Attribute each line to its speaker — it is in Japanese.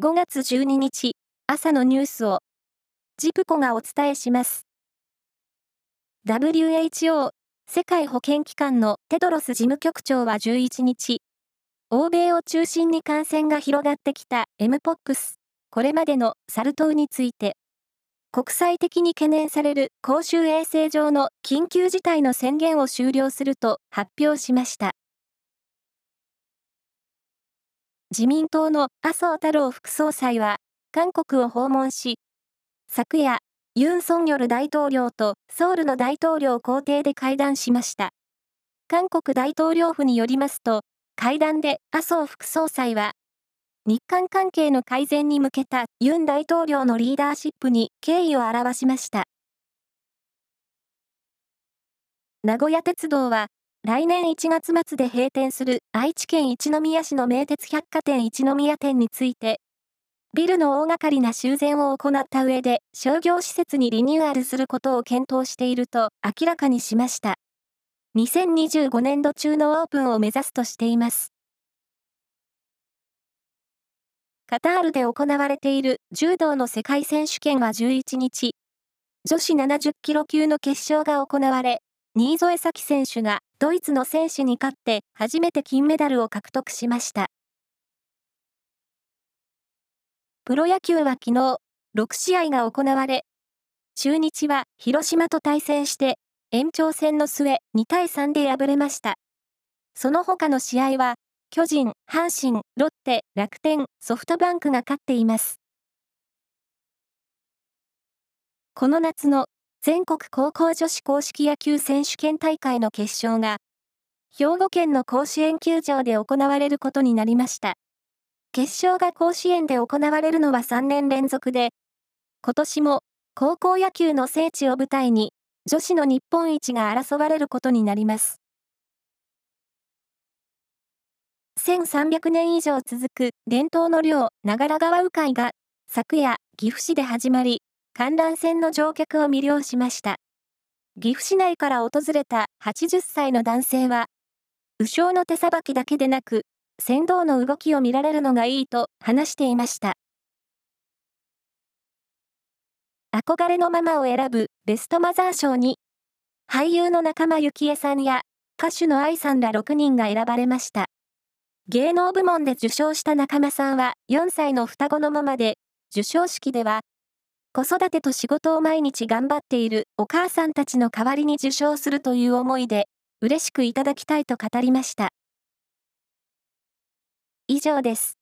Speaker 1: 5月12日朝のニュースをジプコがお伝えします。WHO 世界保健機関のテドロス事務局長は11日、欧米を中心に感染が広がってきた MPOX、これまでのサル痘について、国際的に懸念される公衆衛生上の緊急事態の宣言を終了すると発表しました。自民党の麻生太郎副総裁は、韓国を訪問し、昨夜、ユン・ソンニョル大統領とソウルの大統領公邸で会談しました。韓国大統領府によりますと、会談で麻生副総裁は、日韓関係の改善に向けたユン大統領のリーダーシップに敬意を表しました。名古屋鉄道は、来年1月末で閉店する愛知県一宮市の名鉄百貨店一宮店について、ビルの大掛かりな修繕を行った上で商業施設にリニューアルすることを検討していると明らかにしました。2025年度中のオープンを目指すとしています。カタールで行われている柔道の世界選手権は11日、女子70キロ級の決勝が行われ、新添咲選手がドイツの選手に勝って初めて金メダルを獲得しました。プロ野球は昨日、6試合が行われ、中日は広島と対戦して延長戦の末2対3で敗れました。その他の試合は、巨人、阪神、ロッテ、楽天、ソフトバンクが勝っています。この夏の全国高校女子公式野球選手権大会の決勝が、兵庫県の甲子園球場で行われることになりました。決勝が甲子園で行われるのは3年連続で、今年も高校野球の聖地を舞台に、女子の日本一が争われることになります。1300年以上続く伝統の漁、長良川鵜飼が、昨夜、岐阜市で始まり、観覧船の乗客を魅了しました。岐阜市内から訪れた80歳の男性は、右将の手さばきだけでなく、船頭の動きを見られるのがいいと話していました。憧れのママを選ぶベストマザー賞に、俳優の仲間由紀恵さんや歌手の愛さんら6人が選ばれました。芸能部門で受賞した仲間さんは4歳の双子のママで、受賞式では子育てと仕事を毎日頑張っているお母さんたちの代わりに受賞するという思いで、嬉しくいただきたいと語りました。以上です。